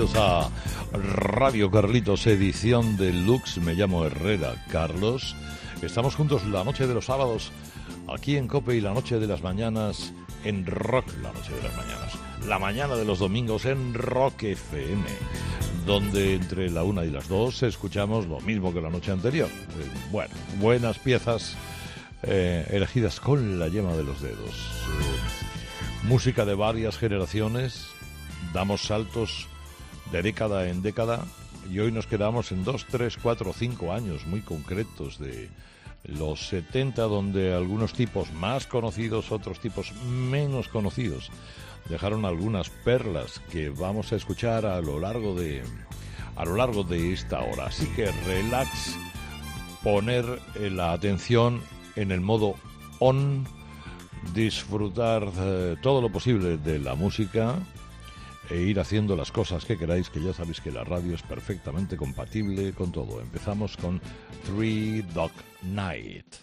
Bienvenidos a Radio Carlitos, edición deluxe. Me llamo Herrera Carlos. Estamos juntos la noche de los sábados aquí en Cope y la noche de las mañanas en Rock, la noche de las mañanas. La mañana de los domingos en Rock FM, donde entre la una y las dos escuchamos lo mismo que la noche anterior. Eh, bueno, buenas piezas eh, elegidas con la yema de los dedos. Música de varias generaciones, damos saltos de década en década y hoy nos quedamos en dos, tres, cuatro, cinco años muy concretos de los 70 donde algunos tipos más conocidos, otros tipos menos conocidos dejaron algunas perlas que vamos a escuchar a lo largo de a lo largo de esta hora. Así que relax, poner eh, la atención en el modo on, disfrutar eh, todo lo posible de la música e ir haciendo las cosas que queráis, que ya sabéis que la radio es perfectamente compatible con todo. Empezamos con Three Dog Night.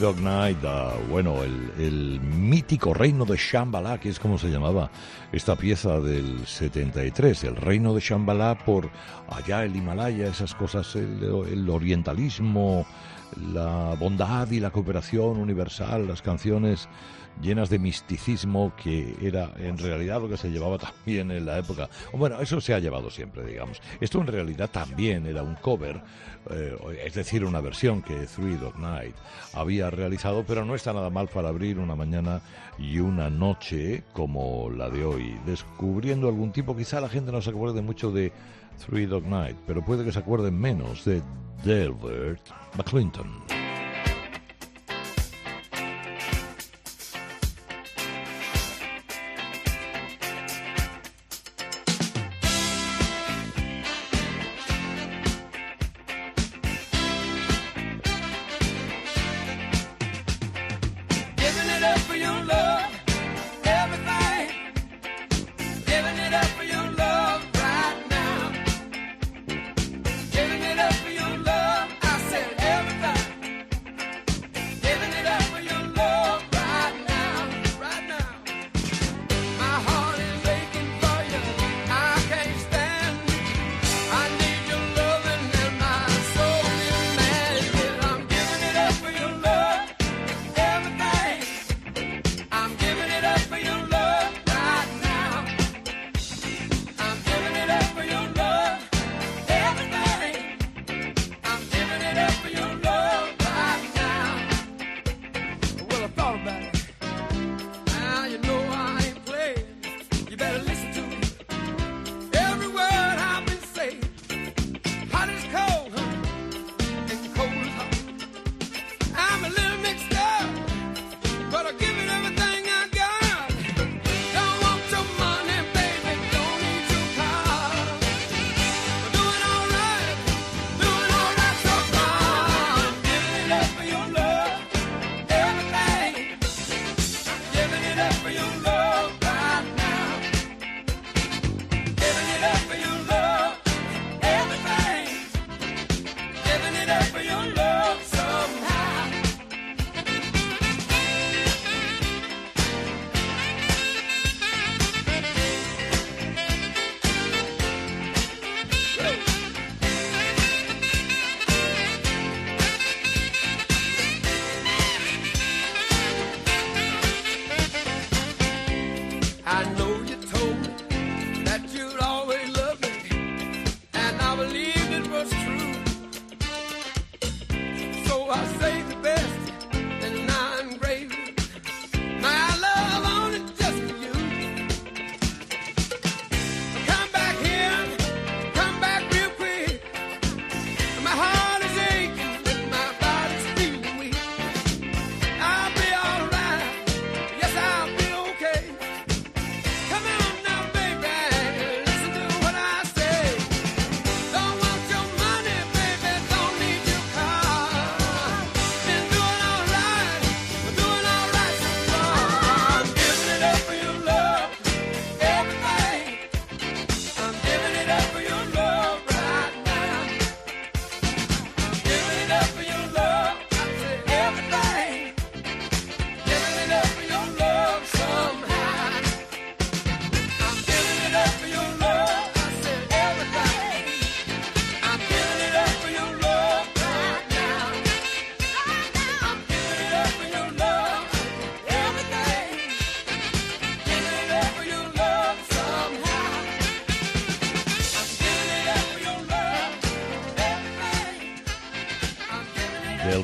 Dog Night, ah, bueno, el, mítico reino de Shambhala, que es como se llamaba esta pieza del 73, el reino de Shambhala por allá el Himalaya, esas cosas, el orientalismo, la bondad y la cooperación universal, las canciones llenas de misticismo que era en realidad lo que se llevaba también en la época. Bueno, eso se ha llevado siempre, digamos. Esto en realidad también era un cover, eh, es decir, una versión que Three Dog Night había realizado, pero no está nada mal para abrir una mañana y una noche como la de hoy, descubriendo algún tipo, quizá la gente no se acuerde mucho de Three Dog Night, pero puede que se acuerden menos de Delbert McClinton.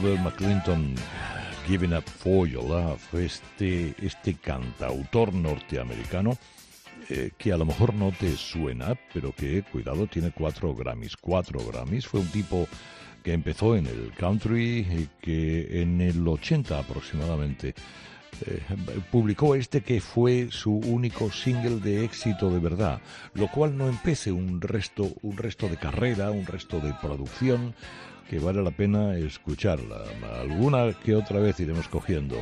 McClinton, Giving Up For Your Love, este, este cantautor norteamericano eh, que a lo mejor no te suena, pero que, cuidado, tiene cuatro Grammys. Cuatro Grammys. Fue un tipo que empezó en el country y que en el 80 aproximadamente eh, publicó este que fue su único single de éxito de verdad, lo cual no empece un resto, un resto de carrera, un resto de producción, que vale la pena escucharla. Alguna que otra vez iremos cogiendo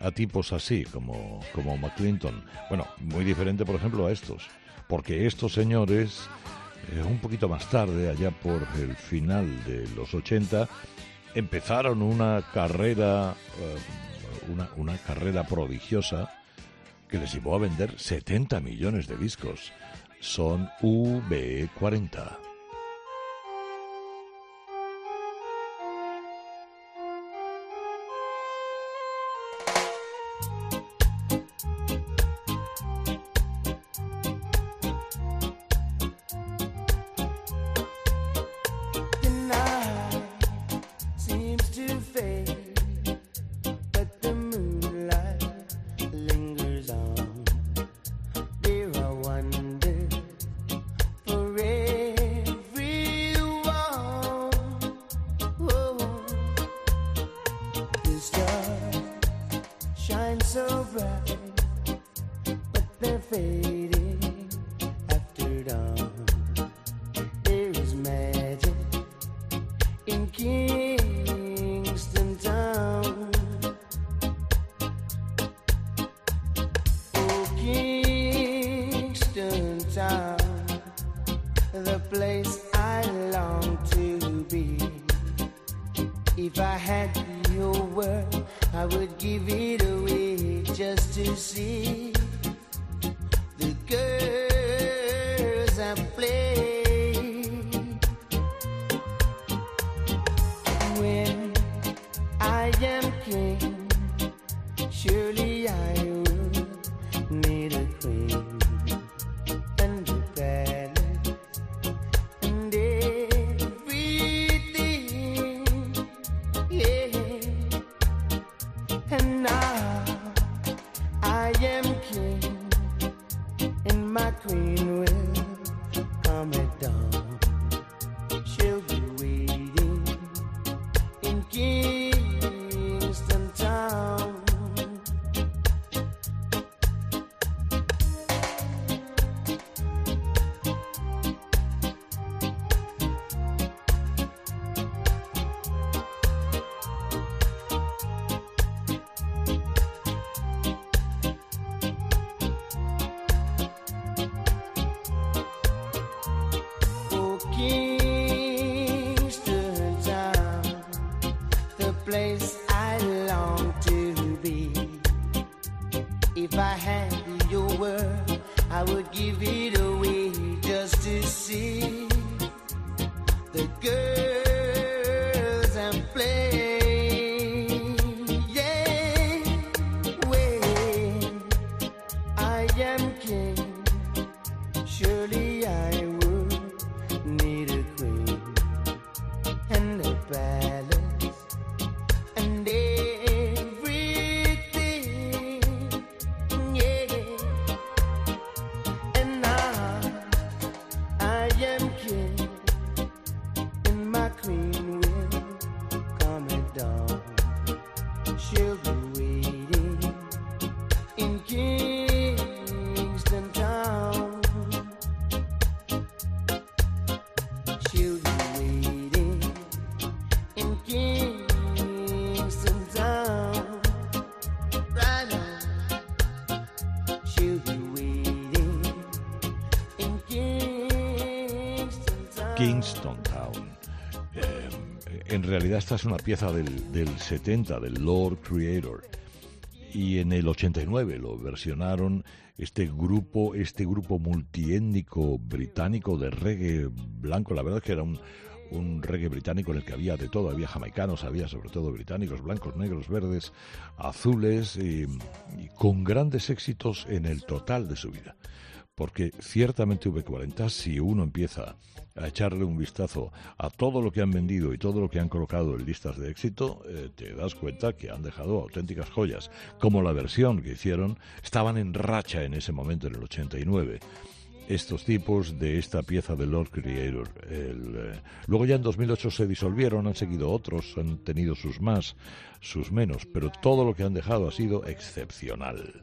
a tipos así como, como McClinton. Bueno, muy diferente, por ejemplo, a estos. Porque estos señores, eh, un poquito más tarde, allá por el final de los 80, empezaron una carrera, eh, una, una carrera prodigiosa que les llevó a vender 70 millones de discos. Son V40. perfeito. I esta es una pieza del, del 70, del Lord Creator. Y en el 89 lo versionaron este grupo, este grupo multiétnico británico de reggae blanco. La verdad es que era un, un reggae británico en el que había de todo, había jamaicanos, había sobre todo británicos, blancos, negros, verdes, azules, y, y con grandes éxitos en el total de su vida. Porque ciertamente V40, si uno empieza a echarle un vistazo a todo lo que han vendido y todo lo que han colocado en listas de éxito, eh, te das cuenta que han dejado auténticas joyas, como la versión que hicieron, estaban en racha en ese momento, en el 89 estos tipos de esta pieza de Lord Creator. El, eh, luego ya en 2008 se disolvieron, han seguido otros, han tenido sus más, sus menos, pero todo lo que han dejado ha sido excepcional.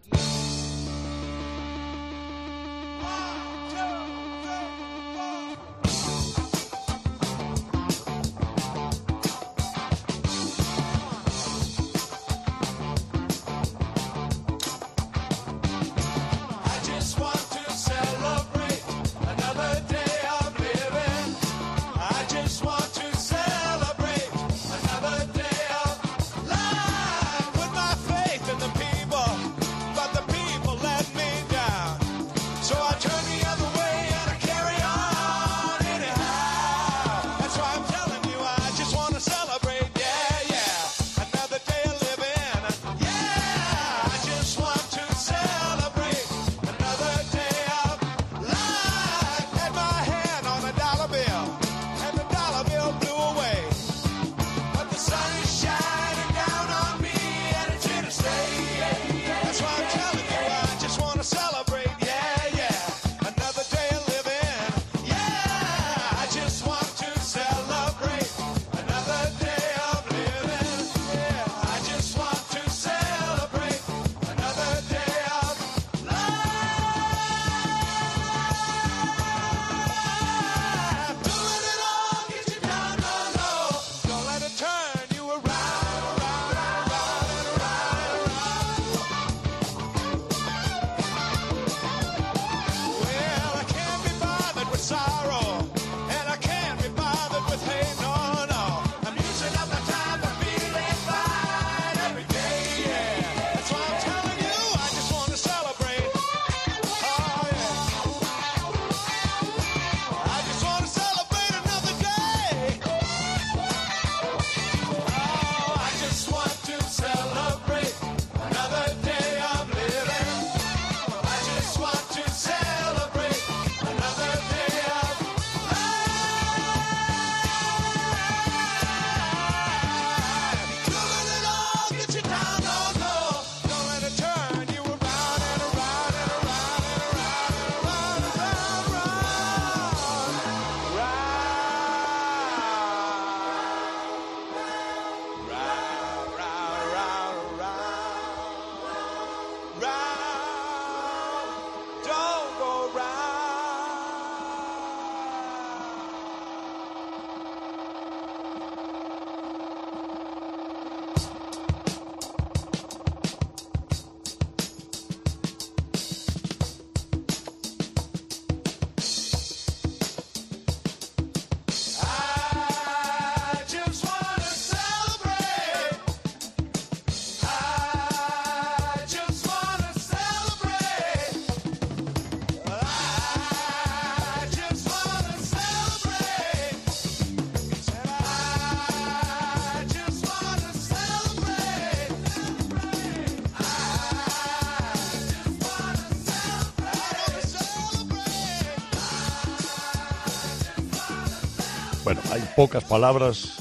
Bueno, hay pocas palabras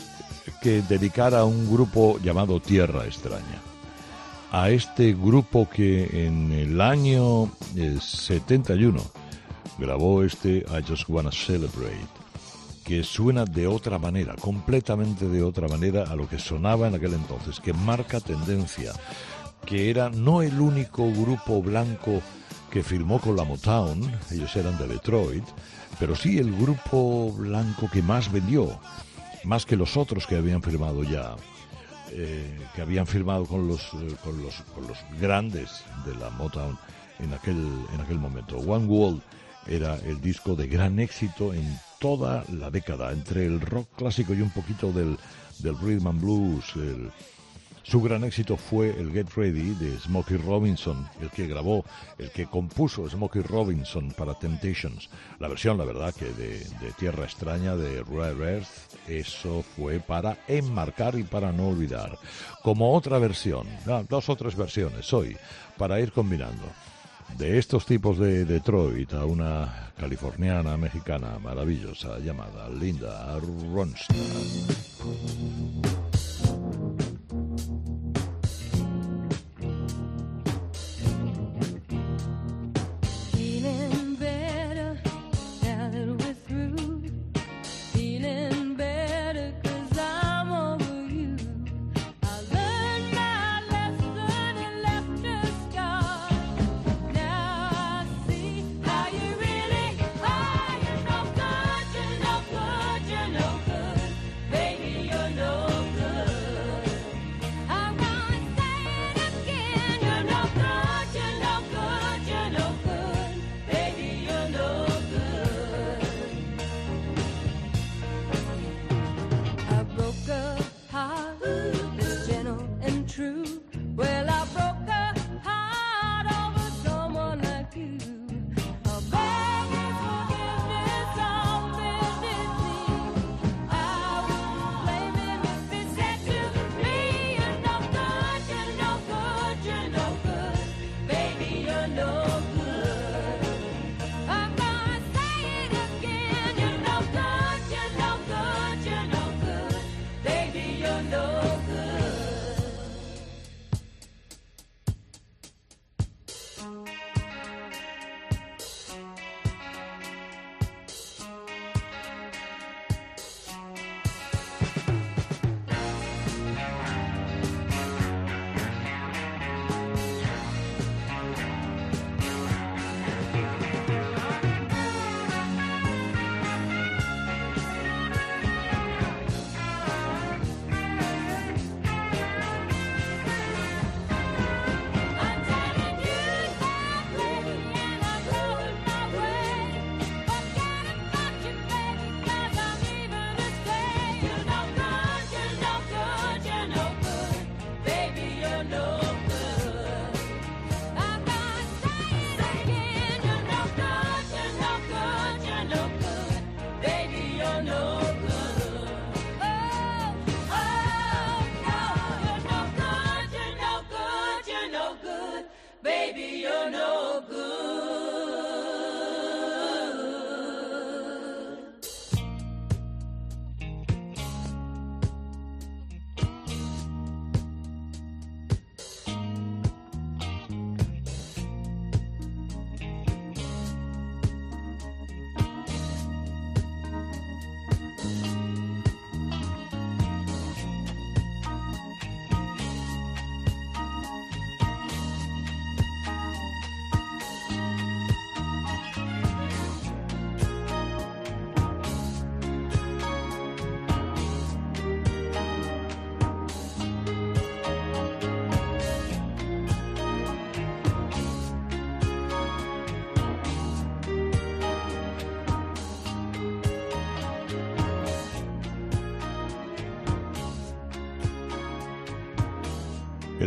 que dedicar a un grupo llamado Tierra Extraña. A este grupo que en el año eh, 71 grabó este I Just Wanna Celebrate, que suena de otra manera, completamente de otra manera a lo que sonaba en aquel entonces, que marca tendencia, que era no el único grupo blanco que firmó con la Motown, ellos eran de Detroit, pero sí el grupo blanco que más vendió, más que los otros que habían firmado ya, eh, que habían firmado con los, eh, con los, con los grandes de la Motown en aquel, en aquel momento. One World era el disco de gran éxito en toda la década, entre el rock clásico y un poquito del, del rhythm and blues. el- su gran éxito fue el Get Ready de Smokey Robinson, el que grabó, el que compuso Smokey Robinson para Temptations. La versión, la verdad, que de, de Tierra Extraña de Rare Earth, eso fue para enmarcar y para no olvidar. Como otra versión, ah, dos o tres versiones hoy, para ir combinando. De estos tipos de Detroit a una californiana mexicana maravillosa llamada Linda Ronstadt.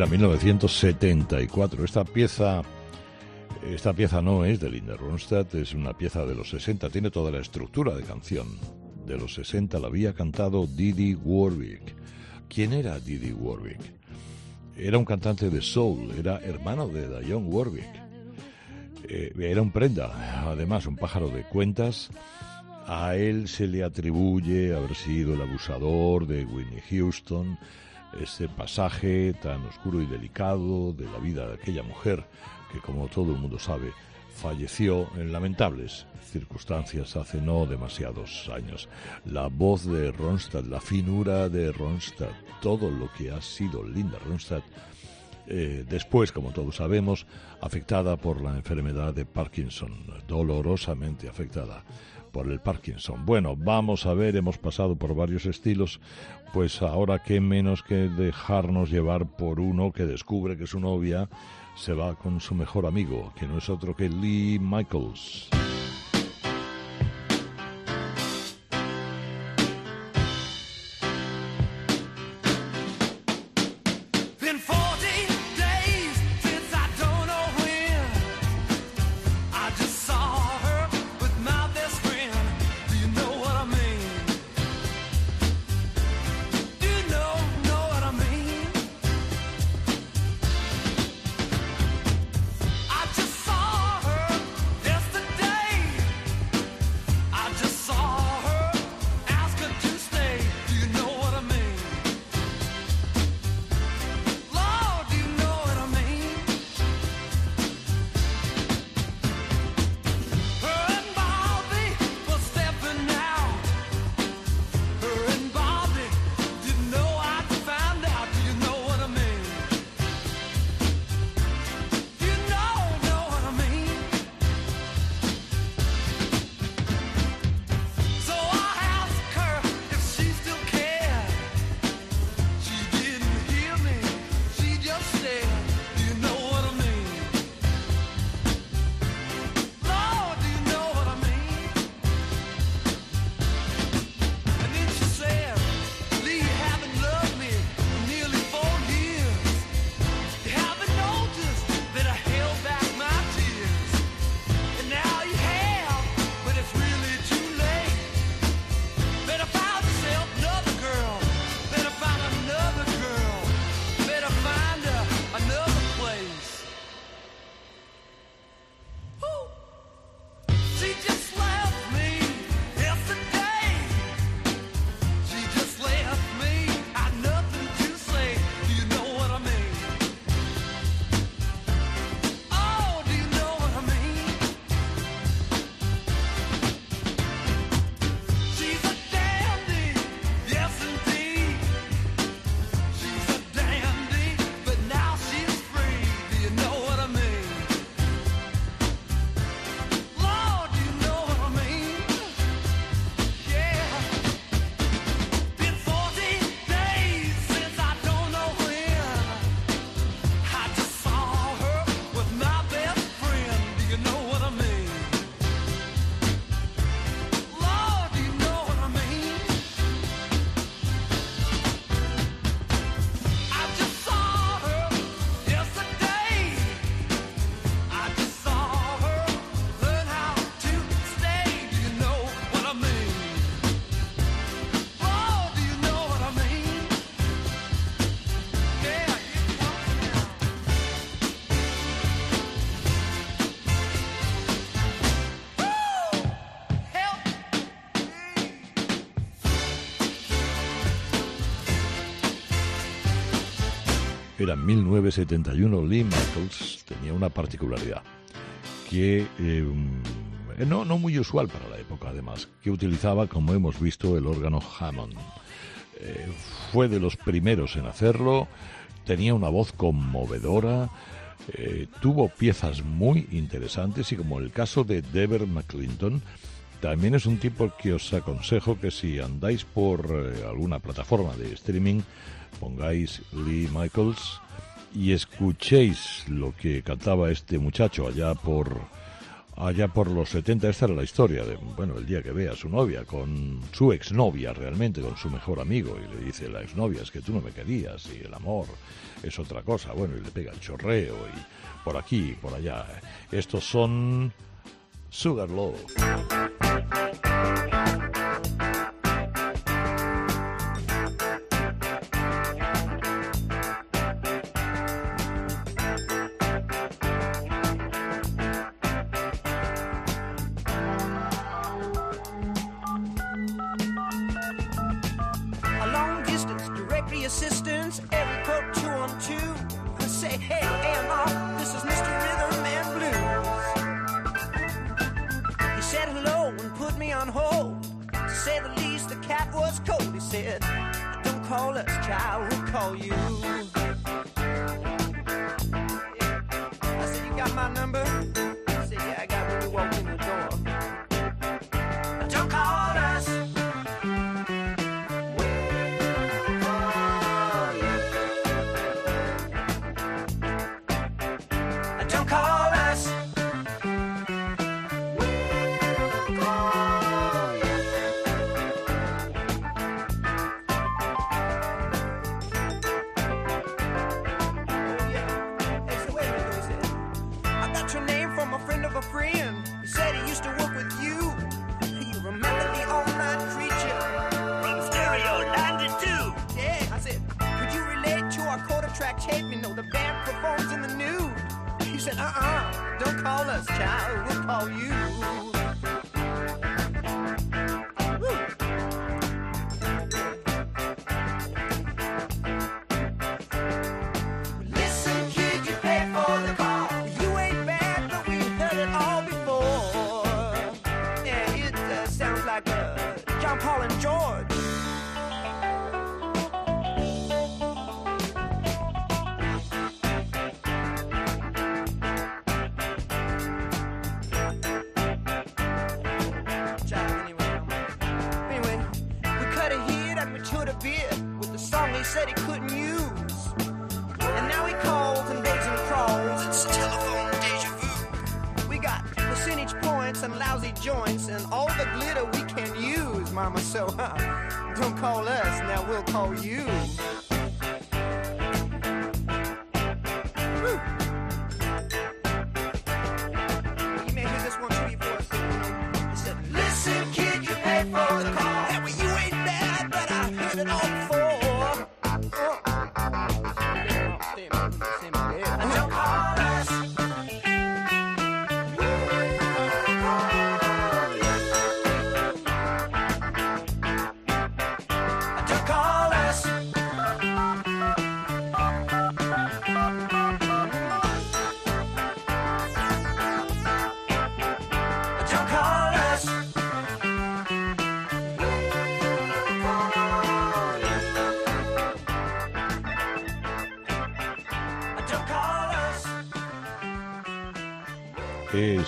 Era 1974. Esta pieza, esta pieza no es de Linda Ronstadt, es una pieza de los 60. Tiene toda la estructura de canción. De los 60 la había cantado Didi Warwick. ¿Quién era Didi Warwick? Era un cantante de soul, era hermano de Dionne Warwick. Eh, era un prenda, además un pájaro de cuentas, A él se le atribuye haber sido el abusador de Whitney Houston, ese pasaje tan oscuro y delicado de la vida de aquella mujer que, como todo el mundo sabe, falleció en lamentables circunstancias hace no demasiados años. La voz de Ronstadt, la finura de Ronstadt, todo lo que ha sido Linda Ronstadt, eh, después, como todos sabemos, afectada por la enfermedad de Parkinson, dolorosamente afectada por el Parkinson. Bueno, vamos a ver, hemos pasado por varios estilos, pues ahora qué menos que dejarnos llevar por uno que descubre que su novia se va con su mejor amigo, que no es otro que Lee Michaels. Era 1971, Lee Michaels tenía una particularidad que eh, mm, no, no muy usual para la época, además, que utilizaba, como hemos visto, el órgano Hammond. Eh, fue de los primeros en hacerlo, tenía una voz conmovedora, eh, tuvo piezas muy interesantes y como el caso de Dever McClinton, también es un tipo que os aconsejo que si andáis por eh, alguna plataforma de streaming, pongáis Lee Michaels y escuchéis lo que cantaba este muchacho allá por allá por los 70. Esta era la historia de, bueno, el día que ve a su novia con su exnovia realmente, con su mejor amigo y le dice la exnovia es que tú no me querías y el amor es otra cosa. Bueno, y le pega el chorreo y por aquí por allá. Estos son Sugarloaf.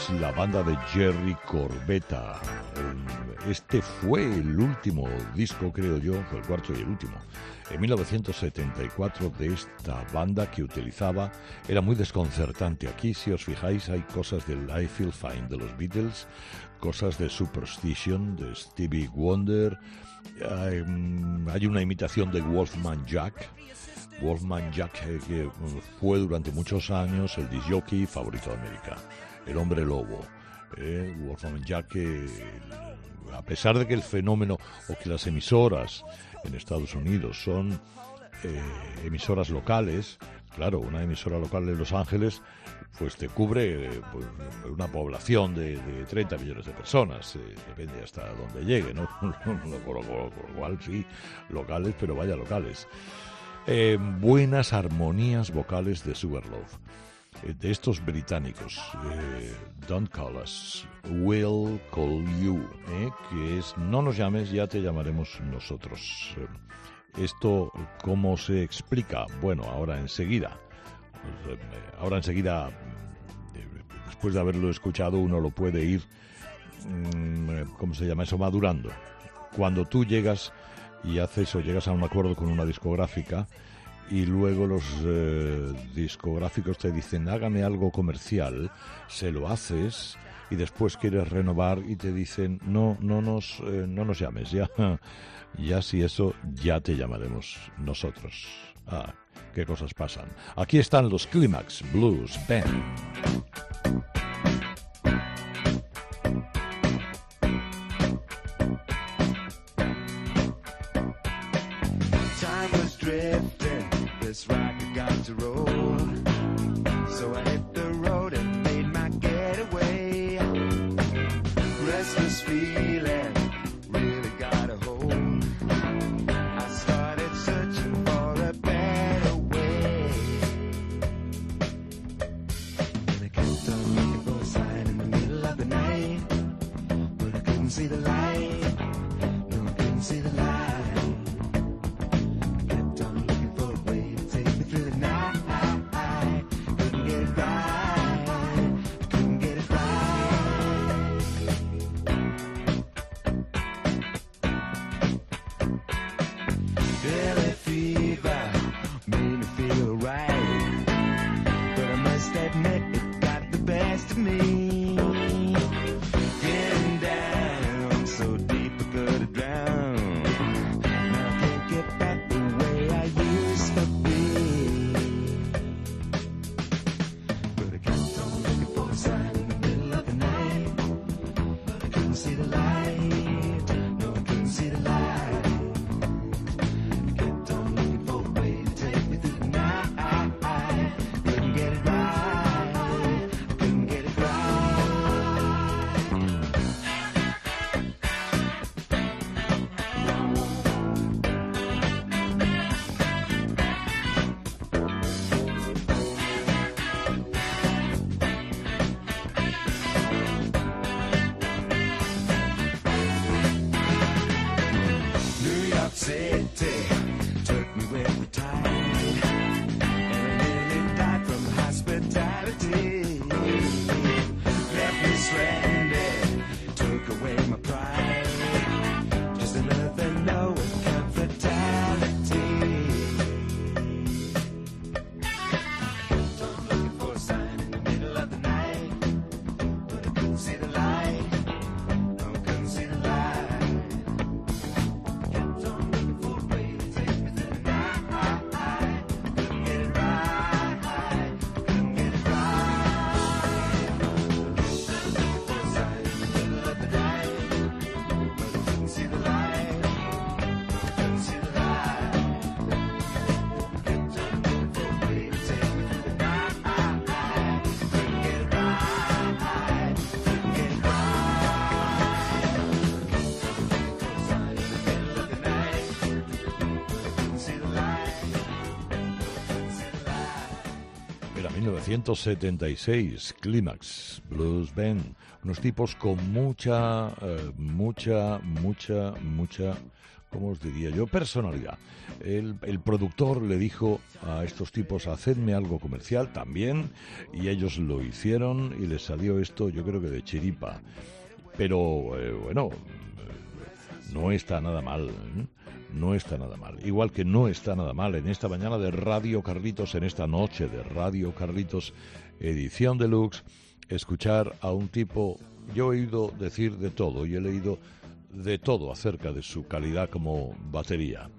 La banda de Jerry Corbetta. Este fue el último disco, creo yo, el cuarto y el último, en 1974 de esta banda que utilizaba, era muy desconcertante. Aquí, si os fijáis, hay cosas del I Feel Fine de los Beatles, cosas de Superstition de Stevie Wonder, hay, mm, una imitación de Wolfman Jack, Wolfman Jack, eh, que mm, fue durante muchos años el disjockey favorito de América, el hombre lobo. eh, Wolfman Jack, que, a pesar de que el fenómeno o que las emisoras en Estados Unidos son eh, emisoras locales, claro, una emisora local de Los Ángeles, pues te cubre eh, una población de, de 30 millones de personas, eh, depende hasta dónde llegue, ¿no? por, lo- cual sí, locales, pero vaya locales. Eh, buenas armonías vocales de Sugarloaf, eh, de estos británicos. eh, Don't call us, we'll call you, eh, que es no nos llames, ya te llamaremos nosotros. Eh, esto, ¿cómo se explica? Bueno, ahora enseguida. Eh, ahora enseguida, eh, después de haberlo escuchado, uno lo puede ir, mm, ¿cómo se llama eso? Madurando. Cuando tú llegas y haces o llegas a un acuerdo con una discográfica y luego los eh, discográficos te dicen hágame algo comercial, se lo haces y después quieres renovar y te dicen no no nos eh, no nos llames ya ya si eso ya te llamaremos nosotros. Ah, qué cosas pasan. Aquí están los Climax Blues Band. 1976, Climax, Blues Band, unos tipos con mucha, eh, mucha, mucha, mucha, ¿cómo os diría yo? Personalidad. El, el productor le dijo a estos tipos, hacedme algo comercial también, y ellos lo hicieron y les salió esto, yo creo que de chiripa. Pero, eh, bueno, no está nada mal. ¿eh? No está nada mal. Igual que no está nada mal en esta mañana de Radio Carlitos, en esta noche de Radio Carlitos, edición deluxe, escuchar a un tipo, yo he oído decir de todo y he leído de todo acerca de su calidad como batería,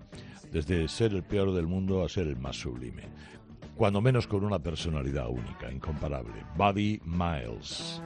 desde ser el peor del mundo a ser el más sublime, cuando menos con una personalidad única, incomparable. Buddy Miles.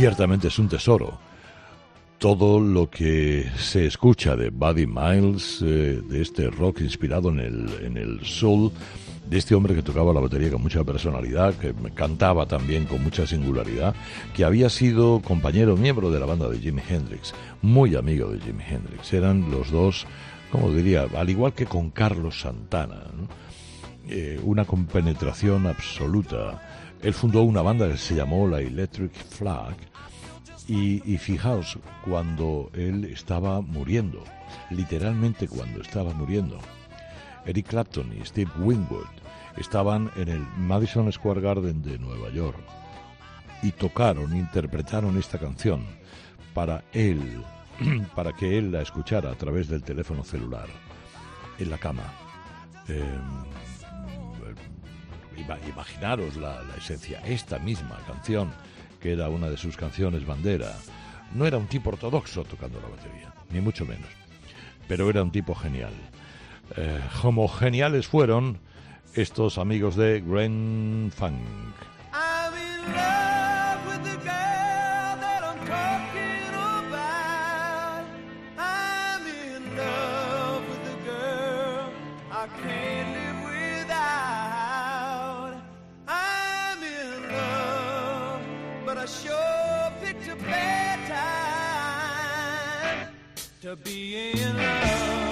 Ciertamente es un tesoro. Todo lo que se escucha de Buddy Miles, eh, de este rock inspirado en el, en el soul, de este hombre que tocaba la batería con mucha personalidad, que cantaba también con mucha singularidad, que había sido compañero, miembro de la banda de Jimi Hendrix, muy amigo de Jimi Hendrix. Eran los dos, como diría, al igual que con Carlos Santana, eh, una compenetración absoluta. Él fundó una banda que se llamó la Electric Flag y, fijaos, cuando él estaba muriendo, literalmente cuando estaba muriendo, Eric Clapton y Steve Winwood estaban en el Madison Square Garden de Nueva York y tocaron, interpretaron esta canción para él, para que él la escuchara a través del teléfono celular, en la cama. Ima- imaginaros la, esencia, esta misma canción, que era una de sus canciones bandera, No era un tipo ortodoxo tocando la batería, ni mucho menos, pero era un tipo genial. Eh, como geniales fueron estos amigos de Gren Funk. I'm in love with but I sure picked a bad time to be in love.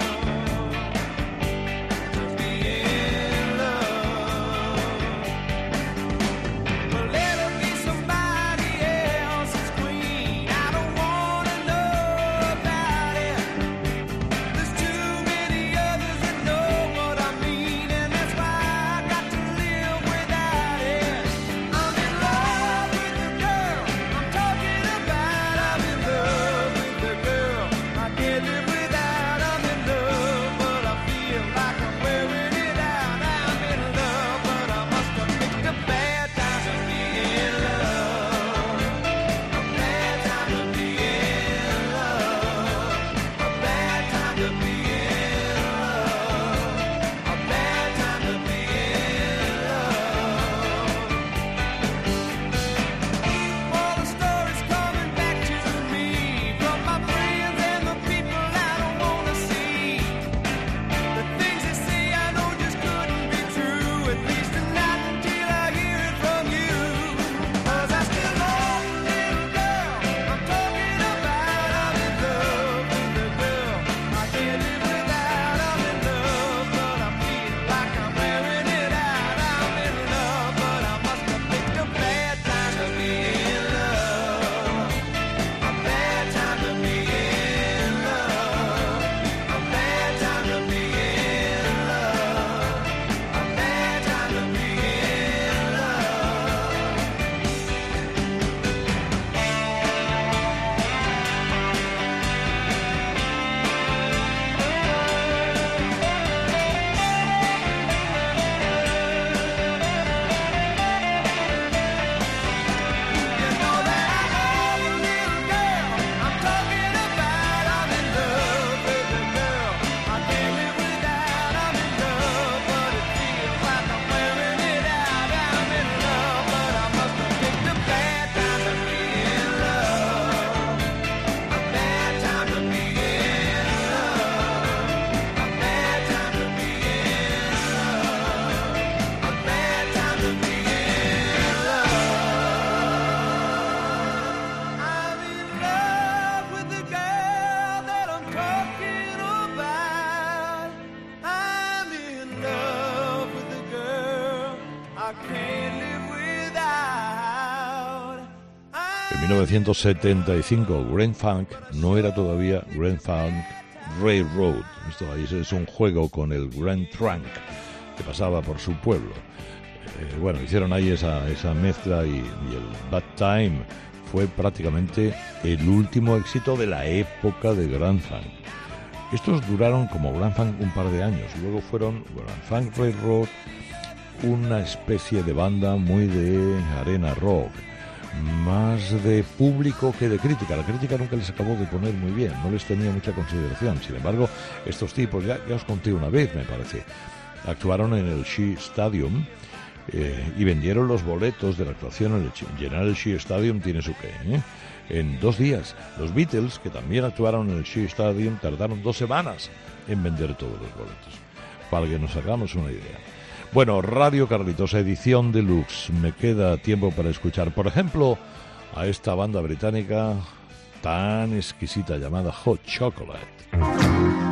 1975, Grand Funk no era todavía Grand Funk Railroad. Esto ahí es un juego con el Grand Trunk que pasaba por su pueblo. Eh, bueno, hicieron ahí esa, mezcla y, y el Bad Time fue prácticamente el último éxito de la época de Grand Funk. Estos duraron como Grand Funk un par de años, luego fueron Grand Funk Railroad, una especie de banda muy de arena rock, más de público que de crítica. La crítica nunca les acabó de poner muy bien, no les tenía mucha consideración. Sin embargo, estos tipos, ya, ya os conté una vez, me parece, actuaron en el Shea Stadium eh, y vendieron los boletos de la actuación en el Shea- llenar el Shea Stadium tiene su qué, ¿eh? En dos días, los Beatles, que también actuaron en el Shea Stadium, tardaron dos semanas en vender todos los boletos. Para que nos hagamos una idea. Bueno, Radio Carlitos, edición deluxe. Me queda tiempo para escuchar, por ejemplo, a esta banda británica tan exquisita llamada Hot Chocolate.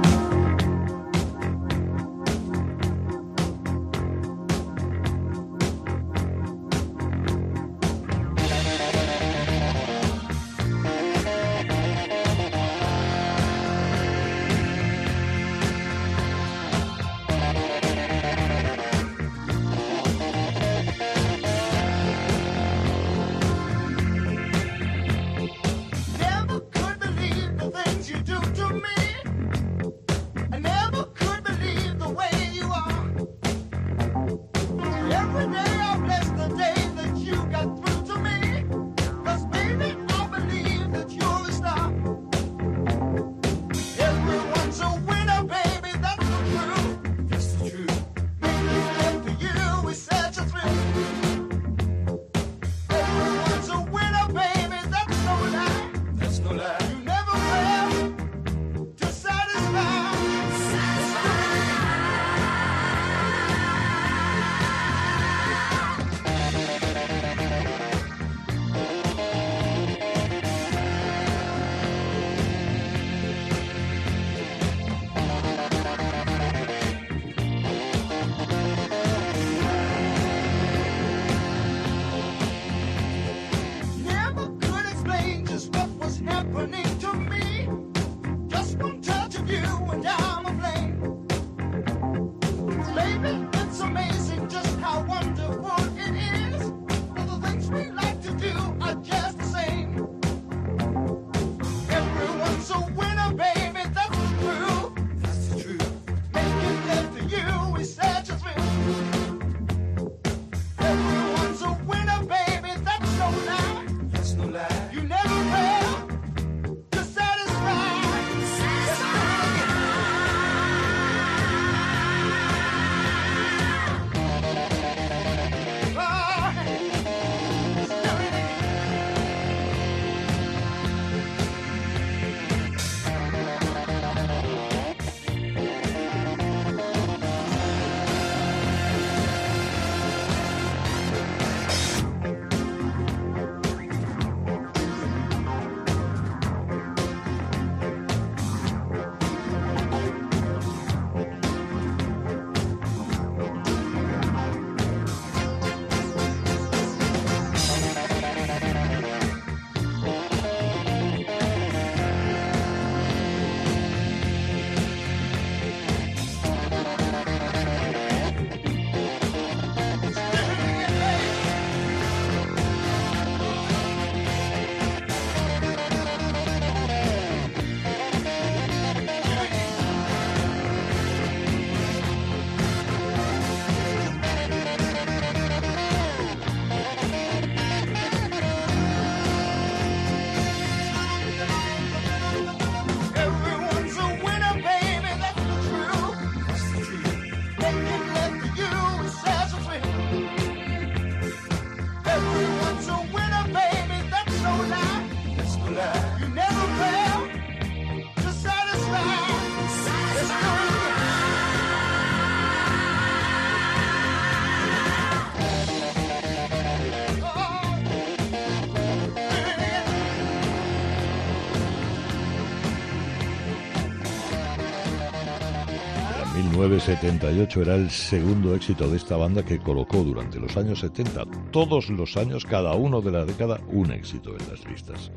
1978 era el segundo éxito de esta banda que colocó durante los años 70, todos los años, cada uno de la década, un éxito en las listas.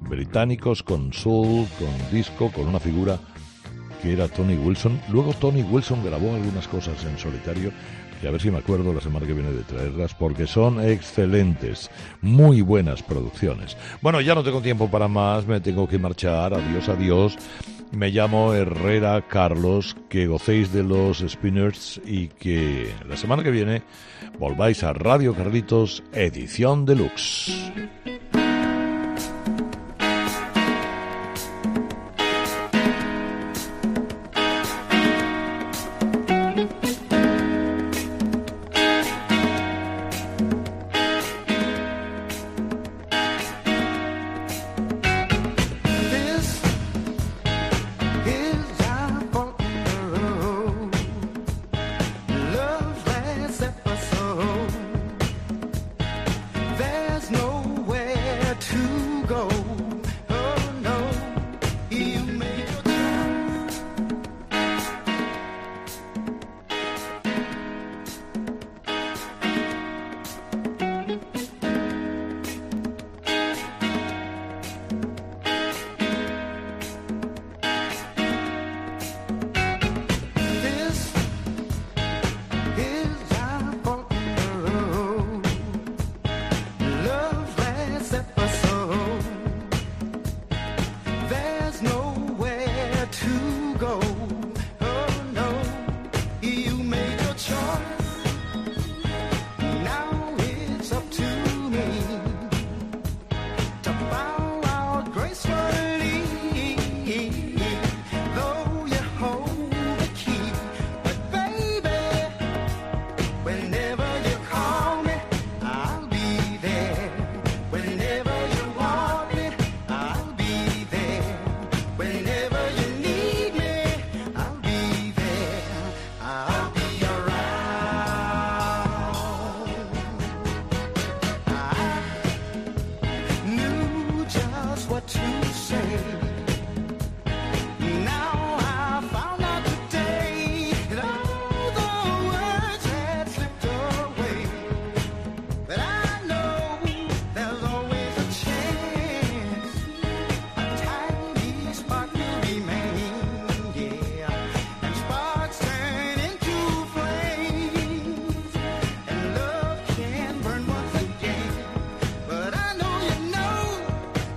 Británicos con soul, con disco, con una figura que era Tony Wilson. Luego Tony Wilson grabó algunas cosas en solitario que a ver si me acuerdo la semana que viene de traerlas porque son excelentes, muy buenas producciones. Bueno, ya no tengo tiempo para más, me tengo que marchar, adiós, adiós. Me llamo Herrera Carlos, que gocéis de los Spinners y que la semana que viene volváis a Radio Carlitos, edición deluxe. go.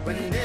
When